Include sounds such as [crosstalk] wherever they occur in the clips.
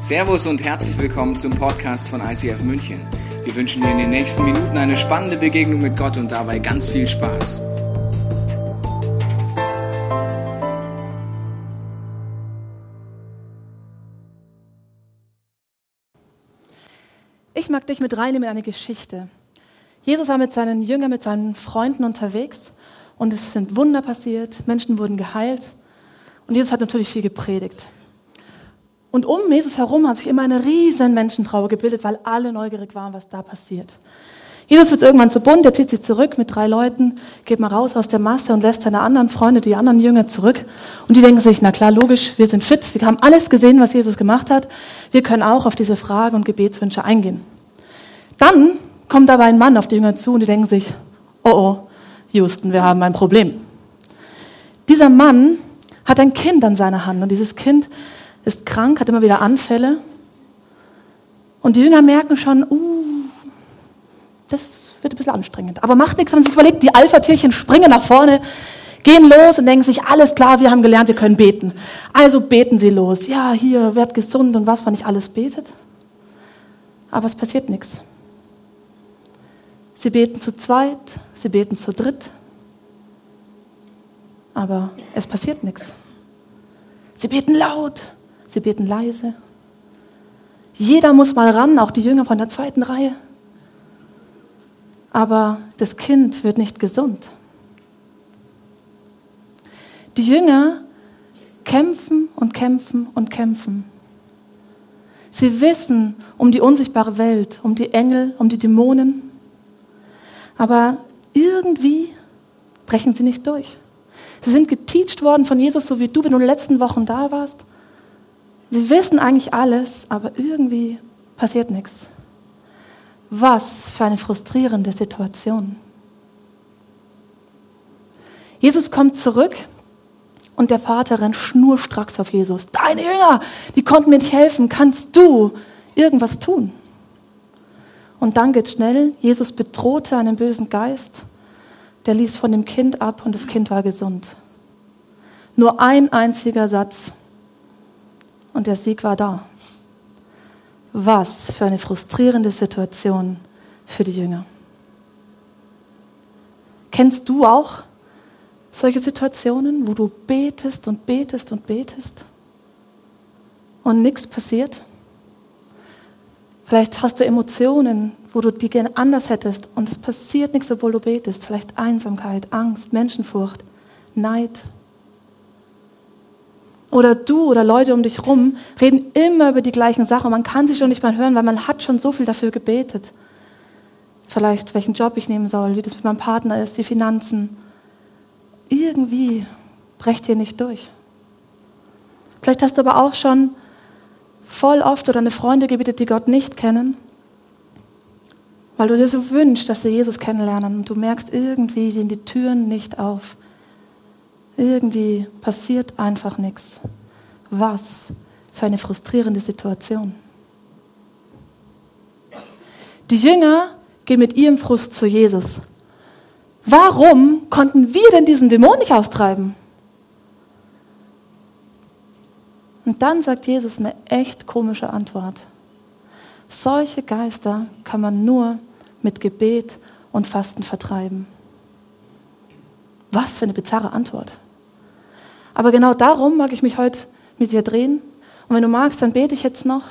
Servus und herzlich willkommen zum Podcast von ICF München. Wir wünschen dir in den nächsten Minuten eine spannende Begegnung mit Gott und dabei ganz viel Spaß. Ich mag dich mit reinnehmen in eine Geschichte. Jesus war mit seinen Jüngern, mit seinen Freunden unterwegs und es sind Wunder passiert, Menschen wurden geheilt und Jesus hat natürlich viel gepredigt. Und um Jesus herum hat sich immer eine riesen Menschentrauer gebildet, weil alle neugierig waren, was da passiert. Jesus wird irgendwann zu bunt, er zieht sich zurück mit drei Leuten, geht mal raus aus der Masse und lässt seine anderen Freunde, die anderen Jünger zurück. Und die denken sich, na klar, logisch, wir sind fit, wir haben alles gesehen, was Jesus gemacht hat. Wir können auch auf diese Fragen und Gebetswünsche eingehen. Dann kommt aber ein Mann auf die Jünger zu und die denken sich, oh oh, Houston, wir haben ein Problem. Dieser Mann hat ein Kind an seiner Hand und dieses Kind ist krank, hat immer wieder Anfälle. Und die Jünger merken schon, uh, das wird ein bisschen anstrengend. Aber macht nichts, wenn man sich überlegt, die Alpha-Tierchen springen nach vorne, gehen los und denken sich, alles klar, wir haben gelernt, wir können beten. Also beten sie los. Ja, hier, werd gesund und was man nicht alles betet. Aber es passiert nichts. Sie beten zu zweit, sie beten zu dritt. Aber es passiert nichts. Sie beten laut, sie beten leise. Jeder muss mal ran, auch die Jünger von der zweiten Reihe. Aber das Kind wird nicht gesund. Die Jünger kämpfen und kämpfen und kämpfen. Sie wissen um die unsichtbare Welt, um die Engel, um die Dämonen. Aber irgendwie brechen sie nicht durch. Sie sind geteacht worden von Jesus, so wie du, wenn du in den letzten Wochen da warst. Sie wissen eigentlich alles, aber irgendwie passiert nichts. Was für eine frustrierende Situation. Jesus kommt zurück und der Vater rennt schnurstracks auf Jesus. Deine Jünger, die konnten mir nicht helfen. Kannst du irgendwas tun? Und dann geht schnell. Jesus bedrohte einen bösen Geist. Der ließ von dem Kind ab und das Kind war gesund. Nur ein einziger Satz und der Sieg war da. Was für eine frustrierende Situation für die Jünger. Kennst du auch solche Situationen, wo du betest und betest und betest und nichts passiert? Vielleicht hast du Emotionen, wo du die gerne anders hättest und es passiert nichts, obwohl du betest. Vielleicht Einsamkeit, Angst, Menschenfurcht, Neid. Oder du oder Leute um dich rum reden immer über die gleichen Sachen. Man kann sie schon nicht mehr hören, weil man hat schon so viel dafür gebetet. Vielleicht, welchen Job ich nehmen soll, wie das mit meinem Partner ist, die Finanzen. Irgendwie brecht ihr nicht durch. Vielleicht hast du aber auch schon voll oft oder eine Freunde gebetet, die Gott nicht kennen, weil du dir so wünschst, dass sie Jesus kennenlernen und du merkst, irgendwie gehen die Türen nicht auf. Irgendwie passiert einfach nichts. Was für eine frustrierende Situation. Die Jünger gehen mit ihrem Frust zu Jesus. Warum konnten wir denn diesen Dämon nicht austreiben? Und dann sagt Jesus eine echt komische Antwort. Solche Geister kann man nur mit Gebet und Fasten vertreiben. Was für eine bizarre Antwort. Aber genau darum mag ich mich heute mit dir drehen. Und wenn du magst, dann bete ich jetzt noch,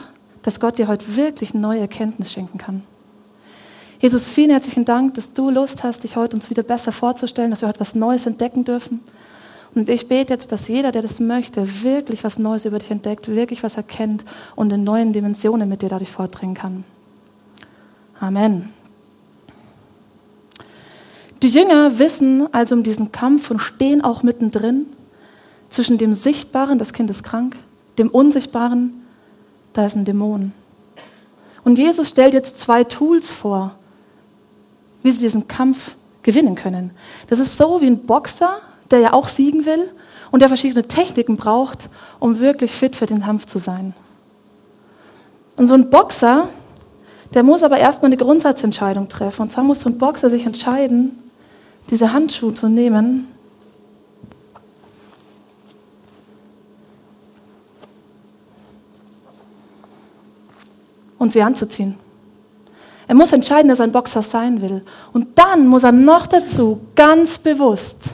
dass Gott dir heute wirklich neue Erkenntnis schenken kann. Jesus, vielen herzlichen Dank, dass du Lust hast, dich heute uns wieder besser vorzustellen, dass wir heute was Neues entdecken dürfen. Und ich bete jetzt, dass jeder, der das möchte, wirklich was Neues über dich entdeckt, wirklich was erkennt und in neuen Dimensionen mit dir dadurch vordringen kann. Amen. Die Jünger wissen also um diesen Kampf und stehen auch mittendrin zwischen dem Sichtbaren, das Kind ist krank, dem Unsichtbaren, da ist ein Dämon. Und Jesus stellt jetzt zwei Tools vor, wie sie diesen Kampf gewinnen können. Das ist so wie ein Boxer, der ja auch siegen will und der verschiedene Techniken braucht, um wirklich fit für den Kampf zu sein. Und so ein Boxer, der muss aber erstmal eine Grundsatzentscheidung treffen. Und zwar muss so ein Boxer sich entscheiden, diese Handschuhe zu nehmen und sie anzuziehen. Er muss entscheiden, dass er ein Boxer sein will. Und dann muss er noch dazu ganz bewusst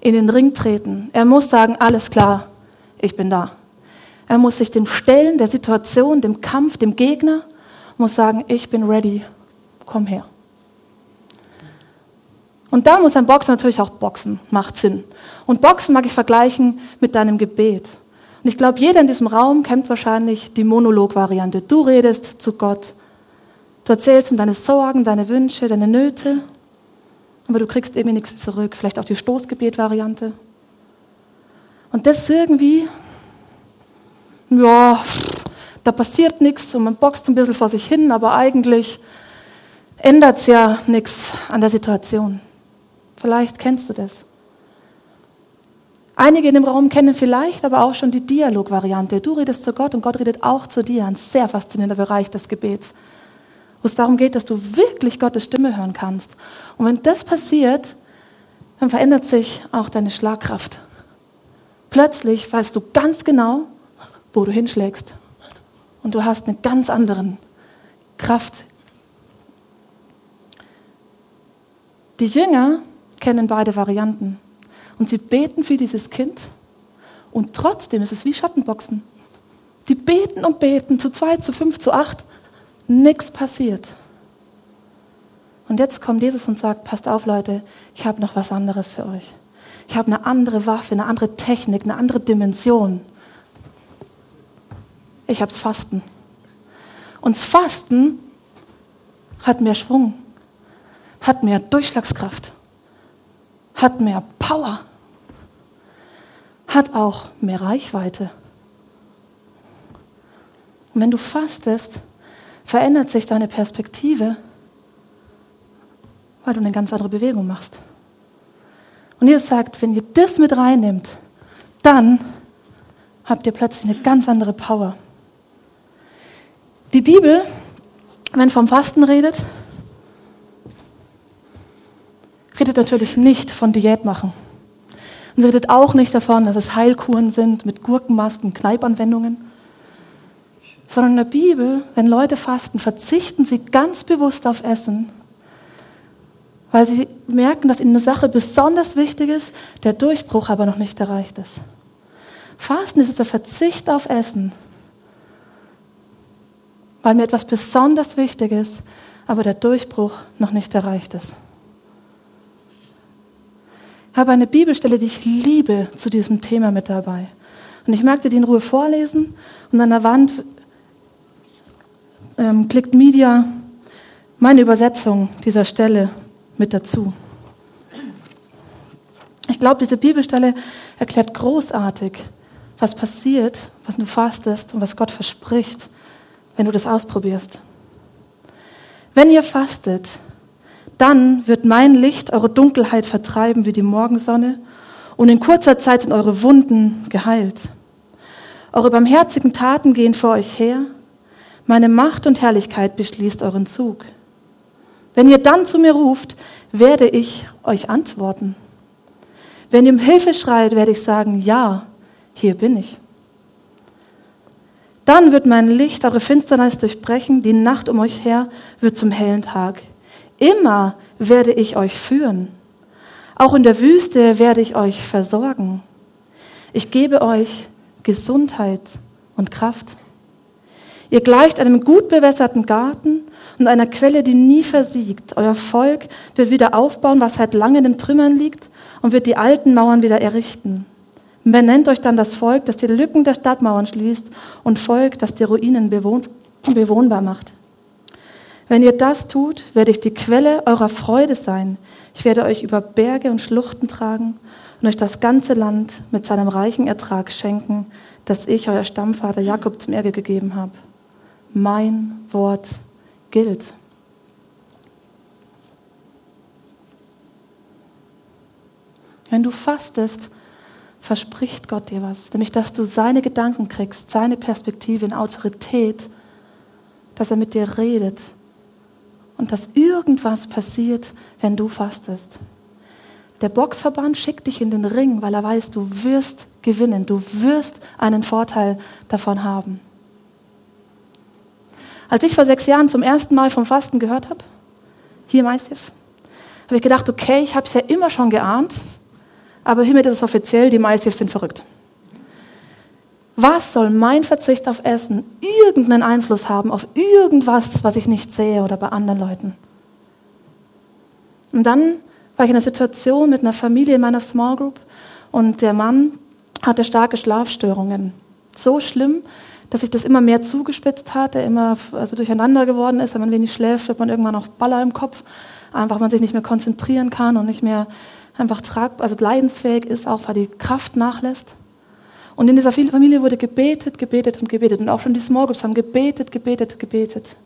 in den Ring treten. Er muss sagen, alles klar, ich bin da. Er muss sich dem stellen, der Situation, dem Kampf, dem Gegner, muss sagen, ich bin ready, komm her. Und da muss ein Boxer natürlich auch boxen, macht Sinn. Und Boxen mag ich vergleichen mit deinem Gebet. Und ich glaube, jeder in diesem Raum kennt wahrscheinlich die Monolog-Variante. Du redest zu Gott. Du erzählst ihm deine Sorgen, deine Wünsche, deine Nöte, aber du kriegst irgendwie nichts zurück. Vielleicht auch die Stoßgebet-Variante. Und das irgendwie, ja, da passiert nichts und man boxt ein bisschen vor sich hin, aber eigentlich ändert es ja nichts an der Situation. Vielleicht kennst du das. Einige in dem Raum kennen vielleicht aber auch schon die Dialog-Variante. Du redest zu Gott und Gott redet auch zu dir. Ein sehr faszinierender Bereich des Gebets, wo es darum geht, dass du wirklich Gottes Stimme hören kannst. Und wenn das passiert, dann verändert sich auch deine Schlagkraft. Plötzlich weißt du ganz genau, wo du hinschlägst. Und du hast eine ganz andere Kraft. Die Jünger kennen beide Varianten. Und sie beten für dieses Kind. Und trotzdem ist es wie Schattenboxen. Die beten und beten, zu zwei, zu fünf, zu acht. Nichts passiert. Und jetzt kommt Jesus und sagt, passt auf Leute, ich habe noch was anderes für euch. Ich habe eine andere Waffe, eine andere Technik, eine andere Dimension. Ich habe das Fasten. Und das Fasten hat mehr Schwung, hat mehr Durchschlagskraft, hat mehr Power, hat auch mehr Reichweite. Und wenn du fastest, verändert sich deine Perspektive, weil du eine ganz andere Bewegung machst. Und Jesus sagt, wenn ihr das mit reinnimmt, dann habt ihr plötzlich eine ganz andere Power. Die Bibel, wenn vom Fasten redet, redet natürlich nicht von Diät machen. Und sie redet auch nicht davon, dass es Heilkuren sind mit Gurkenmasken, Kneipanwendungen. Sondern in der Bibel, wenn Leute fasten, verzichten sie ganz bewusst auf Essen, weil sie merken, dass ihnen eine Sache besonders wichtig ist, der Durchbruch aber noch nicht erreicht ist. Fasten ist der Verzicht auf Essen, weil mir etwas besonders wichtig ist, aber der Durchbruch noch nicht erreicht ist. Habe eine Bibelstelle, die ich liebe, zu diesem Thema mit dabei. Und ich möchte die in Ruhe vorlesen und an der Wand ähm, klickt Media meine Übersetzung dieser Stelle mit dazu. Ich glaube, diese Bibelstelle erklärt großartig, was passiert, was du fastest und was Gott verspricht, wenn du das ausprobierst. Wenn ihr fastet, dann wird mein Licht eure Dunkelheit vertreiben wie die Morgensonne und in kurzer Zeit sind eure Wunden geheilt. Eure barmherzigen Taten gehen vor euch her, meine Macht und Herrlichkeit beschließt euren Zug. Wenn ihr dann zu mir ruft, werde ich euch antworten. Wenn ihr um Hilfe schreit, werde ich sagen, ja, hier bin ich. Dann wird mein Licht eure Finsternis durchbrechen, die Nacht um euch her wird zum hellen Tag. Immer werde ich euch führen. Auch in der Wüste werde ich euch versorgen. Ich gebe euch Gesundheit und Kraft. Ihr gleicht einem gut bewässerten Garten und einer Quelle, die nie versiegt. Euer Volk wird wieder aufbauen, was seit langem im Trümmern liegt und wird die alten Mauern wieder errichten. Benennt euch dann das Volk, das die Lücken der Stadtmauern schließt und Volk, das die Ruinen bewohn bewohnbar macht. Wenn ihr das tut, werde ich die Quelle eurer Freude sein. Ich werde euch über Berge und Schluchten tragen und euch das ganze Land mit seinem reichen Ertrag schenken, das ich, euer Stammvater Jakob, zum Erbe gegeben habe. Mein Wort gilt. Wenn du fastest, verspricht Gott dir was, nämlich dass du seine Gedanken kriegst, seine Perspektive in Autorität, dass er mit dir redet und dass irgendwas passiert, wenn du fastest. Der Boxverband schickt dich in den Ring, weil er weiß, du wirst gewinnen, du wirst einen Vorteil davon haben. Als ich vor sechs Jahren zum ersten Mal vom Fasten gehört habe, hier im ICF, habe ich gedacht, okay, ich habe es ja immer schon geahnt, aber hiermit ist es offiziell, die im ICF sind verrückt. Was soll mein Verzicht auf Essen irgendeinen Einfluss haben auf irgendwas, was ich nicht sehe oder bei anderen Leuten? Und dann war ich in einer Situation mit einer Familie in meiner Small Group und der Mann hatte starke Schlafstörungen. So schlimm, dass sich das immer mehr zugespitzt hat, er immer also durcheinander geworden ist. Wenn man wenig schläft, wird man irgendwann auch Baller im Kopf. Einfach, man sich nicht mehr konzentrieren kann und nicht mehr einfach trag, also leidensfähig ist, auch weil die Kraft nachlässt. Und in dieser Familie wurde gebetet, gebetet und gebetet. Und auch schon die Small Groups haben gebetet, gebetet, gebetet.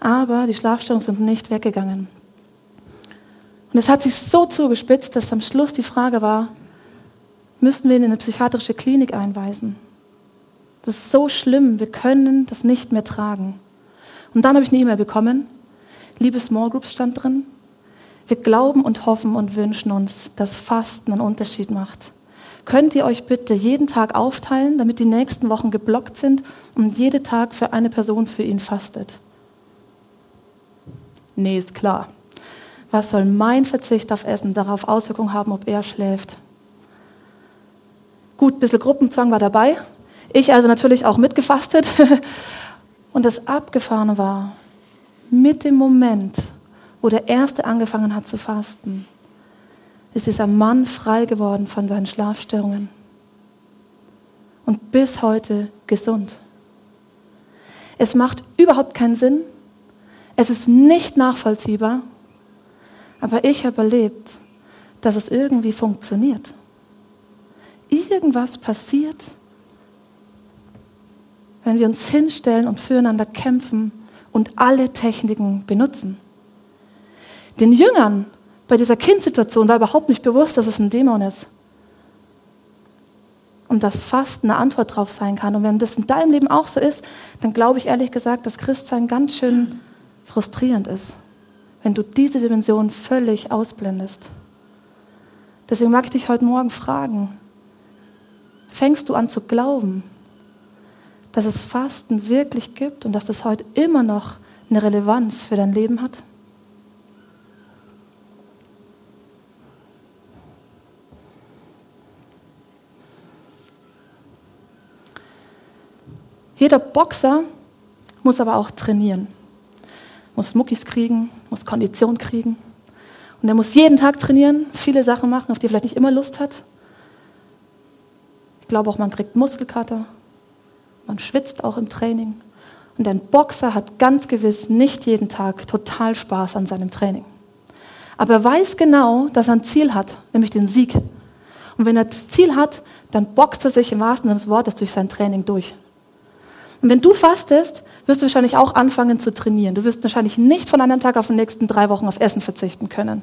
Aber die Schlafstörungen sind nicht weggegangen. Und es hat sich so zugespitzt, dass am Schluss die Frage war, müssten wir ihn in eine psychiatrische Klinik einweisen? Das ist so schlimm, wir können das nicht mehr tragen. Und dann habe ich eine E-Mail bekommen, liebe Small Groups stand drin, wir glauben und hoffen und wünschen uns, dass Fasten einen Unterschied macht. Könnt ihr euch bitte jeden Tag aufteilen, damit die nächsten Wochen geblockt sind und jeden Tag für eine Person für ihn fastet? Nee, ist klar. Was soll mein Verzicht auf Essen darauf Auswirkungen haben, ob er schläft? Gut, ein bisschen Gruppenzwang war dabei. Ich also natürlich auch mitgefastet. [laughs] Und das Abgefahrene war, mit dem Moment, wo der Erste angefangen hat zu fasten, ist dieser Mann frei geworden von seinen Schlafstörungen und bis heute gesund. Es macht überhaupt keinen Sinn. Es ist nicht nachvollziehbar. Aber ich habe erlebt, dass es irgendwie funktioniert. Irgendwas passiert, wenn wir uns hinstellen und füreinander kämpfen und alle Techniken benutzen. Den Jüngern bei dieser Kindsituation war überhaupt nicht bewusst, dass es ein Dämon ist. Und dass Fasten eine Antwort darauf sein kann. Und wenn das in deinem Leben auch so ist, dann glaube ich ehrlich gesagt, dass Christsein ganz schön frustrierend ist, wenn du diese Dimension völlig ausblendest. Deswegen mag ich dich heute Morgen fragen, fängst du an zu glauben, dass es Fasten wirklich gibt und dass das heute immer noch eine Relevanz für dein Leben hat? Jeder Boxer muss aber auch trainieren. Muss Muckis kriegen, muss Kondition kriegen. Und er muss jeden Tag trainieren, viele Sachen machen, auf die er vielleicht nicht immer Lust hat. Ich glaube auch, man kriegt Muskelkater. Man schwitzt auch im Training. Und ein Boxer hat ganz gewiss nicht jeden Tag total Spaß an seinem Training. Aber er weiß genau, dass er ein Ziel hat, nämlich den Sieg. Und wenn er das Ziel hat, dann boxt er sich im wahrsten Sinne des Wortes durch sein Training durch. Und wenn du fastest, wirst du wahrscheinlich auch anfangen zu trainieren. Du wirst wahrscheinlich nicht von einem Tag auf den nächsten drei Wochen auf Essen verzichten können.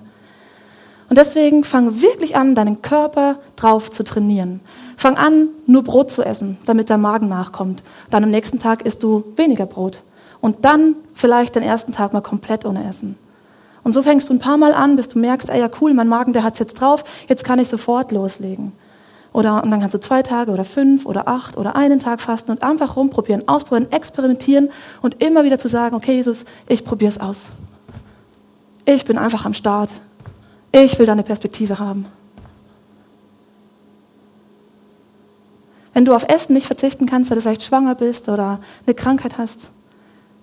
Und deswegen fang wirklich an, deinen Körper drauf zu trainieren. Fang an, nur Brot zu essen, damit der Magen nachkommt. Dann am nächsten Tag isst du weniger Brot. Und dann vielleicht den ersten Tag mal komplett ohne Essen. Und so fängst du ein paar Mal an, bis du merkst, ey, ja cool, mein Magen, der hat's jetzt drauf, jetzt kann ich sofort loslegen. Oder, und dann kannst du zwei Tage oder fünf oder acht oder einen Tag fasten und einfach rumprobieren, ausprobieren, experimentieren und immer wieder zu sagen, okay Jesus, ich probiere es aus. Ich bin einfach am Start. Ich will deine Perspektive haben. Wenn du auf Essen nicht verzichten kannst, weil du vielleicht schwanger bist oder eine Krankheit hast,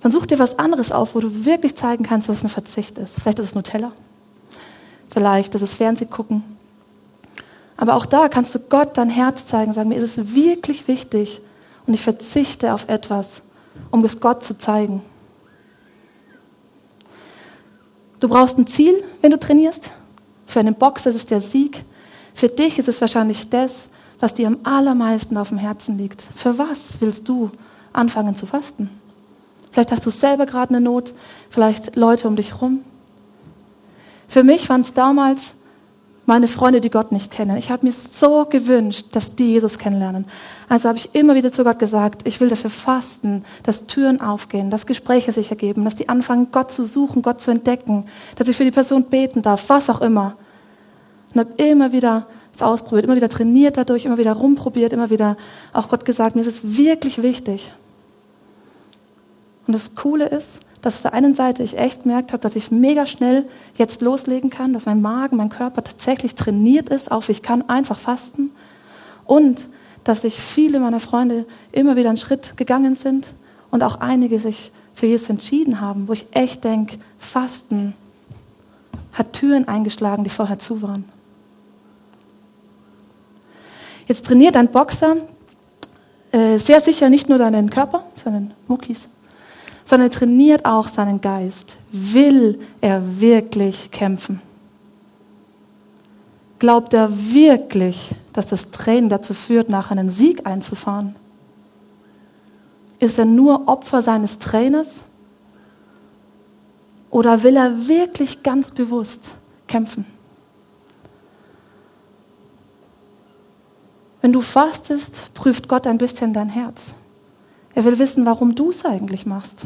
dann such dir was anderes auf, wo du wirklich zeigen kannst, dass es ein Verzicht ist. Vielleicht ist es Nutella. Vielleicht ist es Fernsehgucken. Aber auch da kannst du Gott dein Herz zeigen, sagen, mir ist es wirklich wichtig und ich verzichte auf etwas, um es Gott zu zeigen. Du brauchst ein Ziel, wenn du trainierst. Für einen Boxer ist es der Sieg. Für dich ist es wahrscheinlich das, was dir am allermeisten auf dem Herzen liegt. Für was willst du anfangen zu fasten? Vielleicht hast du selber gerade eine Not, vielleicht Leute um dich herum. Für mich waren es damals meine Freunde, die Gott nicht kennen. Ich habe mir so gewünscht, dass die Jesus kennenlernen. Also habe ich immer wieder zu Gott gesagt, ich will dafür fasten, dass Türen aufgehen, dass Gespräche sich ergeben, dass die anfangen, Gott zu suchen, Gott zu entdecken, dass ich für die Person beten darf, was auch immer. Und habe immer wieder es ausprobiert, immer wieder trainiert dadurch, immer wieder rumprobiert, immer wieder auch Gott gesagt, mir ist es wirklich wichtig. Und das Coole ist, dass auf der einen Seite ich echt gemerkt habe, dass ich mega schnell jetzt loslegen kann, dass mein Magen, mein Körper tatsächlich trainiert ist auf ich kann einfach fasten und dass sich viele meiner Freunde immer wieder einen Schritt gegangen sind und auch einige sich für Jesus entschieden haben, wo ich echt denke, Fasten hat Türen eingeschlagen, die vorher zu waren. Jetzt trainiert ein Boxer äh, sehr sicher nicht nur seinen Körper, seinen Muckis, sondern trainiert auch seinen Geist. Will er wirklich kämpfen? Glaubt er wirklich, dass das Training dazu führt, nach einen Sieg einzufahren? Ist er nur Opfer seines Trainers? Oder will er wirklich ganz bewusst kämpfen? Wenn du fastest, prüft Gott ein bisschen dein Herz. Er will wissen, warum du es eigentlich machst.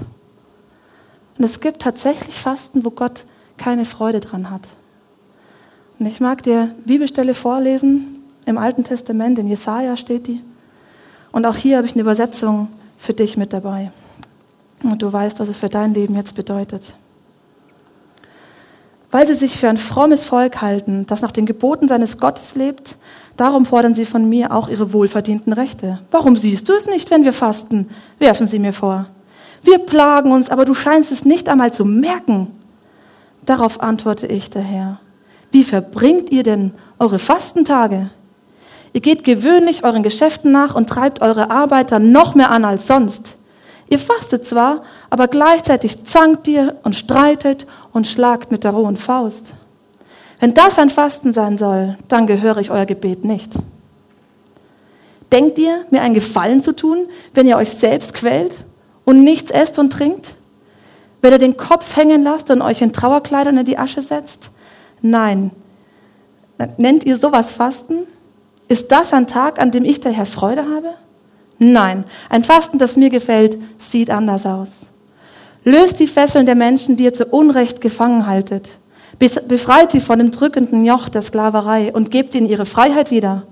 Und es gibt tatsächlich Fasten, wo Gott keine Freude dran hat. Und ich mag dir Bibelstelle vorlesen. Im Alten Testament, in Jesaja steht die. Und auch hier habe ich eine Übersetzung für dich mit dabei. Und du weißt, was es für dein Leben jetzt bedeutet. Weil sie sich für ein frommes Volk halten, das nach den Geboten seines Gottes lebt, darum fordern sie von mir auch ihre wohlverdienten Rechte. Warum siehst du es nicht, wenn wir fasten? werfen sie mir vor. Wir plagen uns, aber du scheinst es nicht einmal zu merken. Darauf antworte ich der Herr. Wie verbringt ihr denn eure Fastentage? Ihr geht gewöhnlich euren Geschäften nach und treibt eure Arbeiter noch mehr an als sonst. Ihr fastet zwar, aber gleichzeitig zankt ihr und streitet und schlagt mit der rohen Faust. Wenn das ein Fasten sein soll, dann gehöre ich euer Gebet nicht. Denkt ihr, mir einen Gefallen zu tun, wenn ihr euch selbst quält und nichts esst und trinkt? Wenn ihr den Kopf hängen lasst und euch in Trauerkleidern in die Asche setzt? Nein. Nennt ihr sowas Fasten? Ist das ein Tag, an dem ich der Herr Freude habe? Nein, ein Fasten, das mir gefällt, sieht anders aus. Löst die Fesseln der Menschen, die ihr zu Unrecht gefangen haltet. Befreit sie von dem drückenden Joch der Sklaverei und gebt ihnen ihre Freiheit wieder.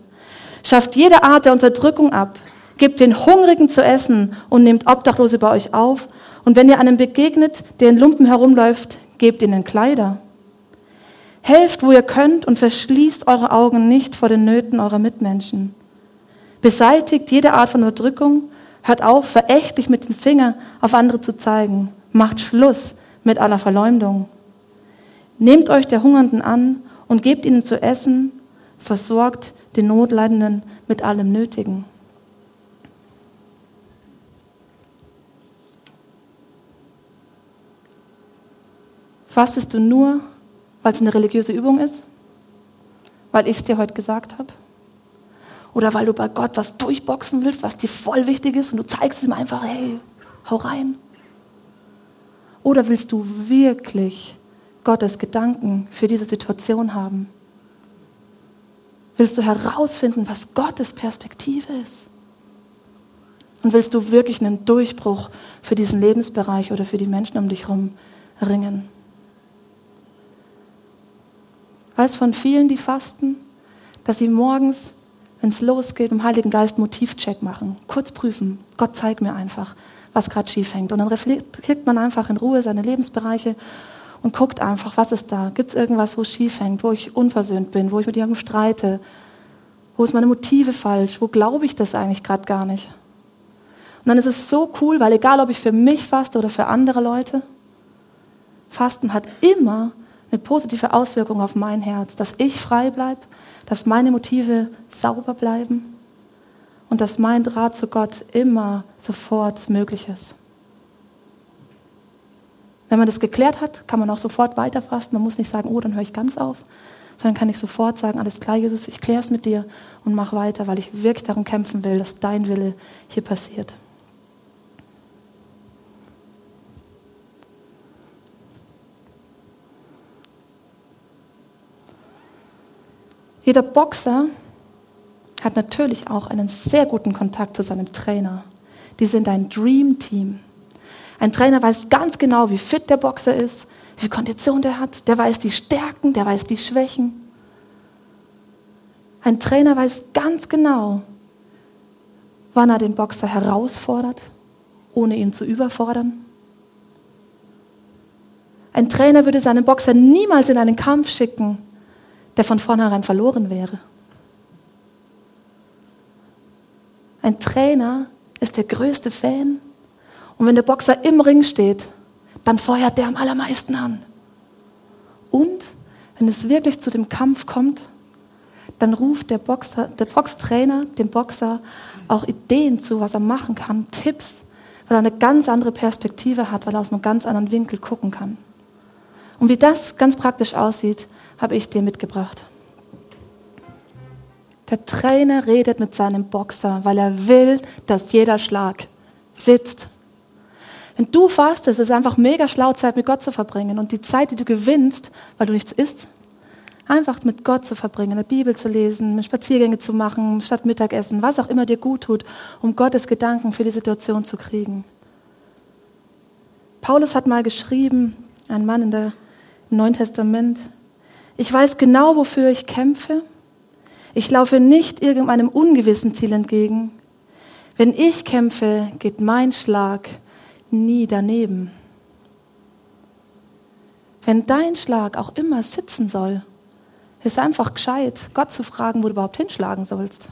Schafft jede Art der Unterdrückung ab. Gebt den Hungrigen zu essen und nehmt Obdachlose bei euch auf. Und wenn ihr einem begegnet, der in Lumpen herumläuft, gebt ihnen Kleider. Helft, wo ihr könnt und verschließt eure Augen nicht vor den Nöten eurer Mitmenschen. Beseitigt jede Art von Unterdrückung, hört auf, verächtlich mit dem Finger auf andere zu zeigen, macht Schluss mit aller Verleumdung. Nehmt euch der Hungernden an und gebt ihnen zu essen, versorgt den Notleidenden mit allem Nötigen. Fastest du nur, weil es eine religiöse Übung ist? Weil ich es dir heute gesagt habe? Oder weil du bei Gott was durchboxen willst, was dir voll wichtig ist und du zeigst ihm einfach, hey, hau rein? Oder willst du wirklich Gottes Gedanken für diese Situation haben? Willst du herausfinden, was Gottes Perspektive ist? Und willst du wirklich einen Durchbruch für diesen Lebensbereich oder für die Menschen um dich herum ringen? weiß von vielen, die fasten, dass sie morgens, wenn es losgeht, im Heiligen Geist Motivcheck machen. Kurz prüfen. Gott zeigt mir einfach, was gerade schief hängt. Und dann reflektiert man einfach in Ruhe seine Lebensbereiche und guckt einfach, was ist da? Gibt es irgendwas, wo es schief hängt, wo ich unversöhnt bin, wo ich mit jemandem streite? Wo ist meine Motive falsch? Wo glaube ich das eigentlich gerade gar nicht? Und dann ist es so cool, weil egal, ob ich für mich faste oder für andere Leute, Fasten hat immer eine positive Auswirkung auf mein Herz, dass ich frei bleibe, dass meine Motive sauber bleiben und dass mein Draht zu Gott immer sofort möglich ist. Wenn man das geklärt hat, kann man auch sofort weiterfasten. Man muss nicht sagen, oh, dann höre ich ganz auf, sondern kann ich sofort sagen, alles klar, Jesus, ich kläre es mit dir und mach weiter, weil ich wirklich darum kämpfen will, dass dein Wille hier passiert. Jeder Boxer hat natürlich auch einen sehr guten Kontakt zu seinem Trainer. Die sind ein Dream Team. Ein Trainer weiß ganz genau, wie fit der Boxer ist, wie viel Kondition der hat. Der weiß die Stärken, der weiß die Schwächen. Ein Trainer weiß ganz genau, wann er den Boxer herausfordert, ohne ihn zu überfordern. Ein Trainer würde seinen Boxer niemals in einen Kampf schicken, der von vornherein verloren wäre. Ein Trainer ist der größte Fan. Und wenn der Boxer im Ring steht, dann feuert der am allermeisten an. Und wenn es wirklich zu dem Kampf kommt, dann ruft der, Boxer, der Boxtrainer dem Boxer auch Ideen zu, was er machen kann, Tipps, weil er eine ganz andere Perspektive hat, weil er aus einem ganz anderen Winkel gucken kann. Und wie das ganz praktisch aussieht, habe ich dir mitgebracht. Der Trainer redet mit seinem Boxer, weil er will, dass jeder Schlag sitzt. Wenn du fastest, ist es einfach mega schlau, Zeit mit Gott zu verbringen. Und die Zeit, die du gewinnst, weil du nichts isst, einfach mit Gott zu verbringen, eine Bibel zu lesen, Spaziergänge zu machen, statt Mittagessen, was auch immer dir gut tut, um Gottes Gedanken für die Situation zu kriegen. Paulus hat mal geschrieben, ein Mann in der, im Neuen Testament, ich weiß genau, wofür ich kämpfe. Ich laufe nicht irgendeinem ungewissen Ziel entgegen. Wenn ich kämpfe, geht mein Schlag nie daneben. Wenn dein Schlag auch immer sitzen soll, ist einfach gescheit, Gott zu fragen, wo du überhaupt hinschlagen sollst.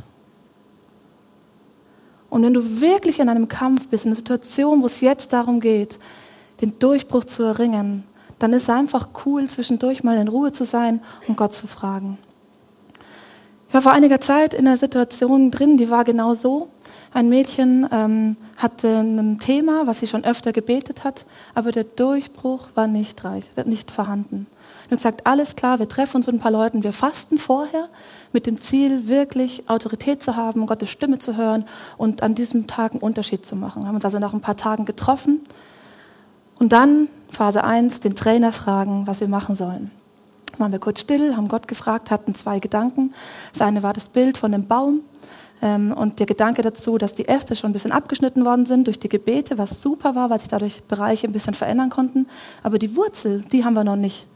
Und wenn du wirklich in einem Kampf bist, in einer Situation, wo es jetzt darum geht, den Durchbruch zu erringen, dann ist es einfach cool, zwischendurch mal in Ruhe zu sein und Gott zu fragen. Ich war vor einiger Zeit in einer Situation drin, die war genau so. Ein Mädchen ähm, hatte ein Thema, was sie schon öfter gebetet hat, aber der Durchbruch war nicht, reich, nicht vorhanden. Und gesagt, alles klar, wir treffen uns mit ein paar Leuten, wir fasten vorher mit dem Ziel, wirklich Autorität zu haben, Gottes Stimme zu hören und an diesem Tag einen Unterschied zu machen. Wir haben uns also nach ein paar Tagen getroffen und dann, Phase 1, den Trainer fragen, was wir machen sollen. Waren wir kurz still, haben Gott gefragt, hatten zwei Gedanken. Das eine war das Bild von dem Baum ähm, und der Gedanke dazu, dass die Äste schon ein bisschen abgeschnitten worden sind durch die Gebete, was super war, weil sich dadurch Bereiche ein bisschen verändern konnten. Aber die Wurzel, die haben wir noch nicht.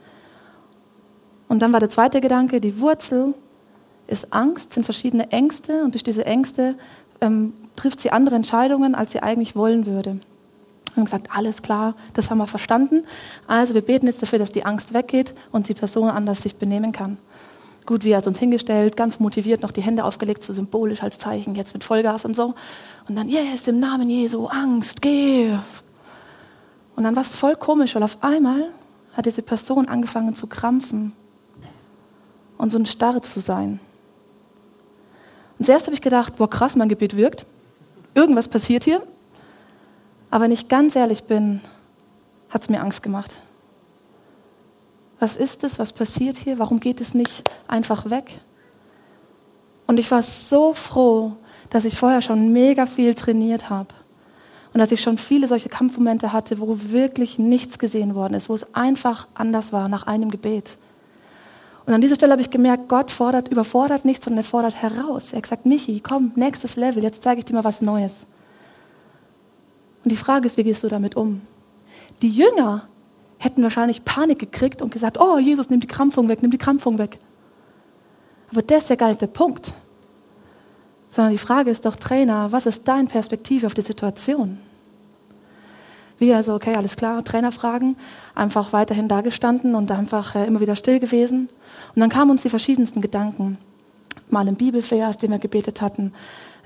Und dann war der zweite Gedanke, die Wurzel ist Angst, sind verschiedene Ängste und durch diese Ängste ähm, trifft sie andere Entscheidungen, als sie eigentlich wollen würde. Wir haben gesagt, alles klar, das haben wir verstanden. Also wir beten jetzt dafür, dass die Angst weggeht und die Person anders sich benehmen kann. Gut, wir hat uns hingestellt, ganz motiviert, noch die Hände aufgelegt, so symbolisch als Zeichen, jetzt mit Vollgas und so. Und dann, yes, im Namen Jesu, Angst, geh. Und dann war es voll komisch, weil auf einmal hat diese Person angefangen zu krampfen und so ein Starre zu sein. Und zuerst habe ich gedacht, boah krass, mein Gebet wirkt. Irgendwas passiert hier. Aber wenn ich ganz ehrlich bin, hat es mir Angst gemacht. Was ist es? Was passiert hier? Warum geht es nicht einfach weg? Und ich war so froh, dass ich vorher schon mega viel trainiert habe. Und dass ich schon viele solche Kampfmomente hatte, wo wirklich nichts gesehen worden ist, wo es einfach anders war nach einem Gebet. Und an dieser Stelle habe ich gemerkt, Gott fordert, überfordert nichts, sondern er fordert heraus. Er hat gesagt, Michi, komm, nächstes Level, jetzt zeige ich dir mal was Neues. Und die Frage ist, wie gehst du damit um? Die Jünger hätten wahrscheinlich Panik gekriegt und gesagt, oh Jesus, nimm die Krampfung weg, nimm die Krampfung weg. Aber das ist ja gar nicht der Punkt. Sondern die Frage ist doch, Trainer, was ist deine Perspektive auf die Situation? Wir also, okay, alles klar, Trainer fragen, einfach weiterhin dagestanden und einfach äh, immer wieder still gewesen. Und dann kamen uns die verschiedensten Gedanken. Mal ein Bibelvers, den wir gebetet hatten,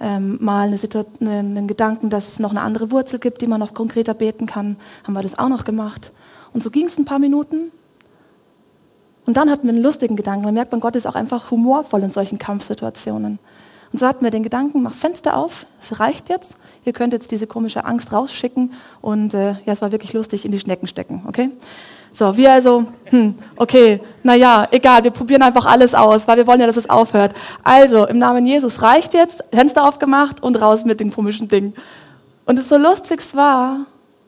ähm, mal eine Situation, einen Gedanken, dass es noch eine andere Wurzel gibt, die man noch konkreter beten kann, haben wir das auch noch gemacht. Und so ging es ein paar Minuten. Und dann hatten wir einen lustigen Gedanken. Man merkt, man Gott ist auch einfach humorvoll in solchen Kampfsituationen. Und so hatten wir den Gedanken, mach das Fenster auf, es reicht jetzt. Ihr könnt jetzt diese komische Angst rausschicken. Und äh, ja, es war wirklich lustig, in die Schnecken stecken, okay? So, wir also, hm, okay, naja, egal, wir probieren einfach alles aus, weil wir wollen ja, dass es aufhört. Also, im Namen Jesus reicht jetzt, Fenster aufgemacht und raus mit dem komischen Ding. Und es so lustig war,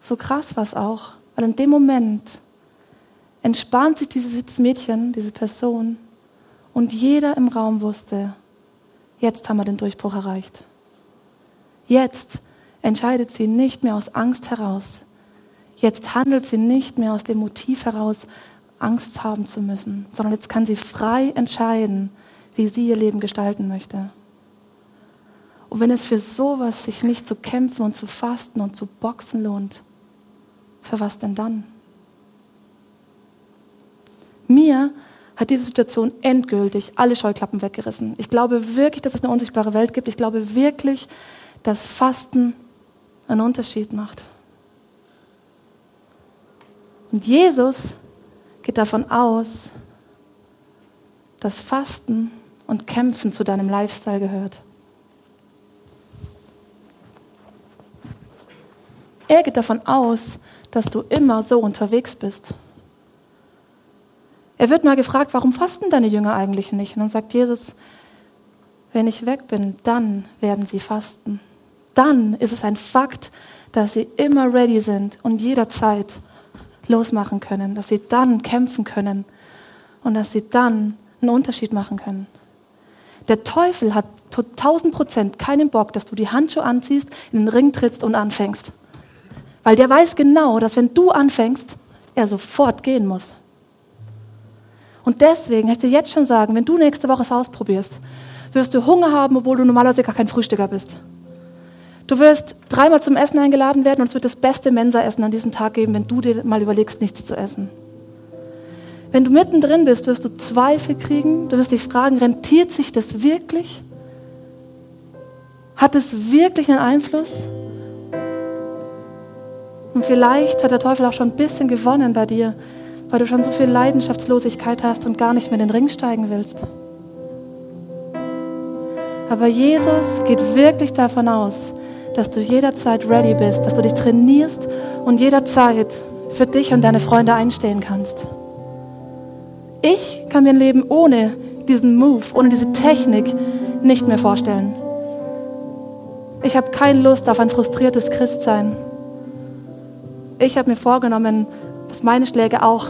so krass war es auch. Weil in dem Moment entspannt sich dieses Mädchen, diese Person, und jeder im Raum wusste, jetzt haben wir den Durchbruch erreicht. Jetzt entscheidet sie nicht mehr aus Angst heraus. Jetzt handelt sie nicht mehr aus dem Motiv heraus, Angst haben zu müssen, sondern jetzt kann sie frei entscheiden, wie sie ihr Leben gestalten möchte. Und wenn es für sowas sich nicht zu kämpfen und zu fasten und zu boxen lohnt, für was denn dann? Mir hat diese Situation endgültig alle Scheuklappen weggerissen. Ich glaube wirklich, dass es eine unsichtbare Welt gibt. Ich glaube wirklich, dass Fasten einen Unterschied macht. Und Jesus geht davon aus, dass Fasten und Kämpfen zu deinem Lifestyle gehört. Er geht davon aus, dass du immer so unterwegs bist. Er wird mal gefragt, warum fasten deine Jünger eigentlich nicht? Und dann sagt Jesus, wenn ich weg bin, dann werden sie fasten. Dann ist es ein Fakt, dass sie immer ready sind und jederzeit losmachen können, dass sie dann kämpfen können und dass sie dann einen Unterschied machen können. Der Teufel hat zu 1000 Prozent keinen Bock, dass du die Handschuhe anziehst, in den Ring trittst und anfängst. Weil der weiß genau, dass wenn du anfängst, er sofort gehen muss. Und deswegen möchte ich jetzt schon sagen, wenn du nächste Woche es ausprobierst, wirst du Hunger haben, obwohl du normalerweise gar kein Frühstücker bist. Du wirst dreimal zum Essen eingeladen werden und es wird das beste Mensa-Essen an diesem Tag geben, wenn du dir mal überlegst, nichts zu essen. Wenn du mittendrin bist, wirst du Zweifel kriegen. Du wirst dich fragen, rentiert sich das wirklich? Hat es wirklich einen Einfluss? Und vielleicht hat der Teufel auch schon ein bisschen gewonnen bei dir, weil du schon so viel Leidenschaftslosigkeit hast und gar nicht mehr in den Ring steigen willst. Aber Jesus geht wirklich davon aus, dass du jederzeit ready bist, dass du dich trainierst und jederzeit für dich und deine Freunde einstehen kannst. Ich kann mir ein Leben ohne diesen Move, ohne diese Technik nicht mehr vorstellen. Ich habe keine Lust auf ein frustriertes Christsein. Ich habe mir vorgenommen, dass meine Schläge auch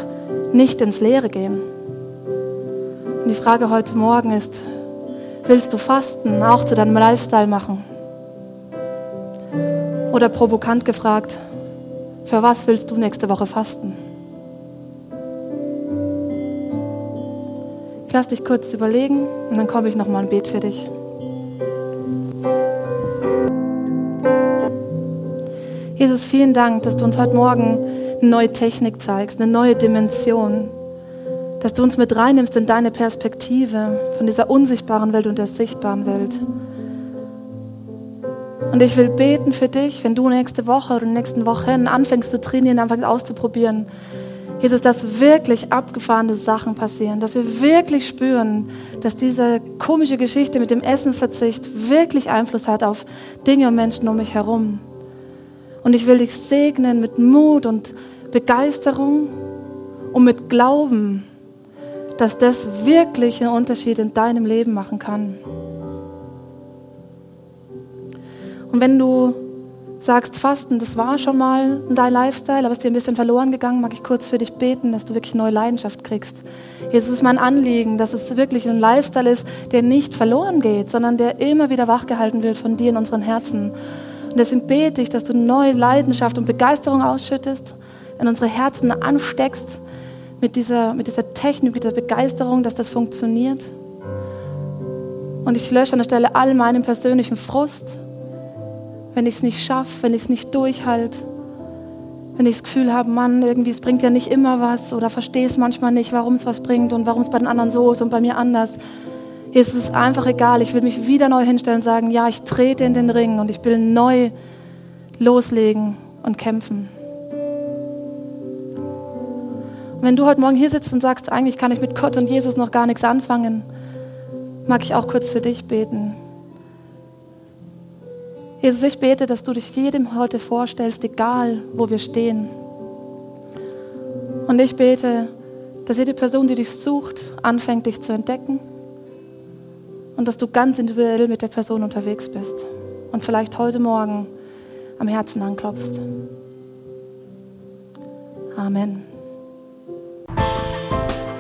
nicht ins Leere gehen. Und die Frage heute Morgen ist, willst du Fasten auch zu deinem Lifestyle machen? Oder provokant gefragt, für was willst du nächste Woche fasten? Ich lass dich kurz überlegen und dann komme ich nochmal und bete für dich. Jesus, vielen Dank, dass du uns heute Morgen eine neue Technik zeigst, eine neue Dimension. Dass du uns mit reinnimmst in deine Perspektive von dieser unsichtbaren Welt und der sichtbaren Welt. Und ich will beten für dich, wenn du nächste Woche oder nächsten Wochen anfängst zu trainieren, anfängst auszuprobieren. Jesus, dass wirklich abgefahrene Sachen passieren, dass wir wirklich spüren, dass diese komische Geschichte mit dem Essensverzicht wirklich Einfluss hat auf Dinge und Menschen um mich herum. Und ich will dich segnen mit Mut und Begeisterung und mit Glauben, dass das wirklich einen Unterschied in deinem Leben machen kann. Und wenn du sagst, Fasten, das war schon mal dein Lifestyle, aber es ist dir ein bisschen verloren gegangen, mag ich kurz für dich beten, dass du wirklich neue Leidenschaft kriegst. Jetzt ist mein Anliegen, dass es wirklich ein Lifestyle ist, der nicht verloren geht, sondern der immer wieder wachgehalten wird von dir in unseren Herzen. Und deswegen bete ich, dass du neue Leidenschaft und Begeisterung ausschüttest, in unsere Herzen ansteckst mit dieser, mit dieser Technik, mit dieser Begeisterung, dass das funktioniert. Und ich lösche an der Stelle all meinen persönlichen Frust, wenn ich es nicht schaffe, wenn ich es nicht durchhalte, wenn ich das Gefühl habe, Mann, irgendwie es bringt ja nicht immer was oder verstehe es manchmal nicht, warum es was bringt und warum es bei den anderen so ist und bei mir anders. Hier ist es einfach egal. Ich will mich wieder neu hinstellen und sagen, ja, ich trete in den Ring und ich will neu loslegen und kämpfen. Und wenn du heute Morgen hier sitzt und sagst, eigentlich kann ich mit Gott und Jesus noch gar nichts anfangen, mag ich auch kurz für dich beten. Jesus, ich bete, dass du dich jedem heute vorstellst, egal wo wir stehen. Und ich bete, dass jede Person, die dich sucht, anfängt, dich zu entdecken und dass du ganz individuell mit der Person unterwegs bist und vielleicht heute Morgen am Herzen anklopfst. Amen.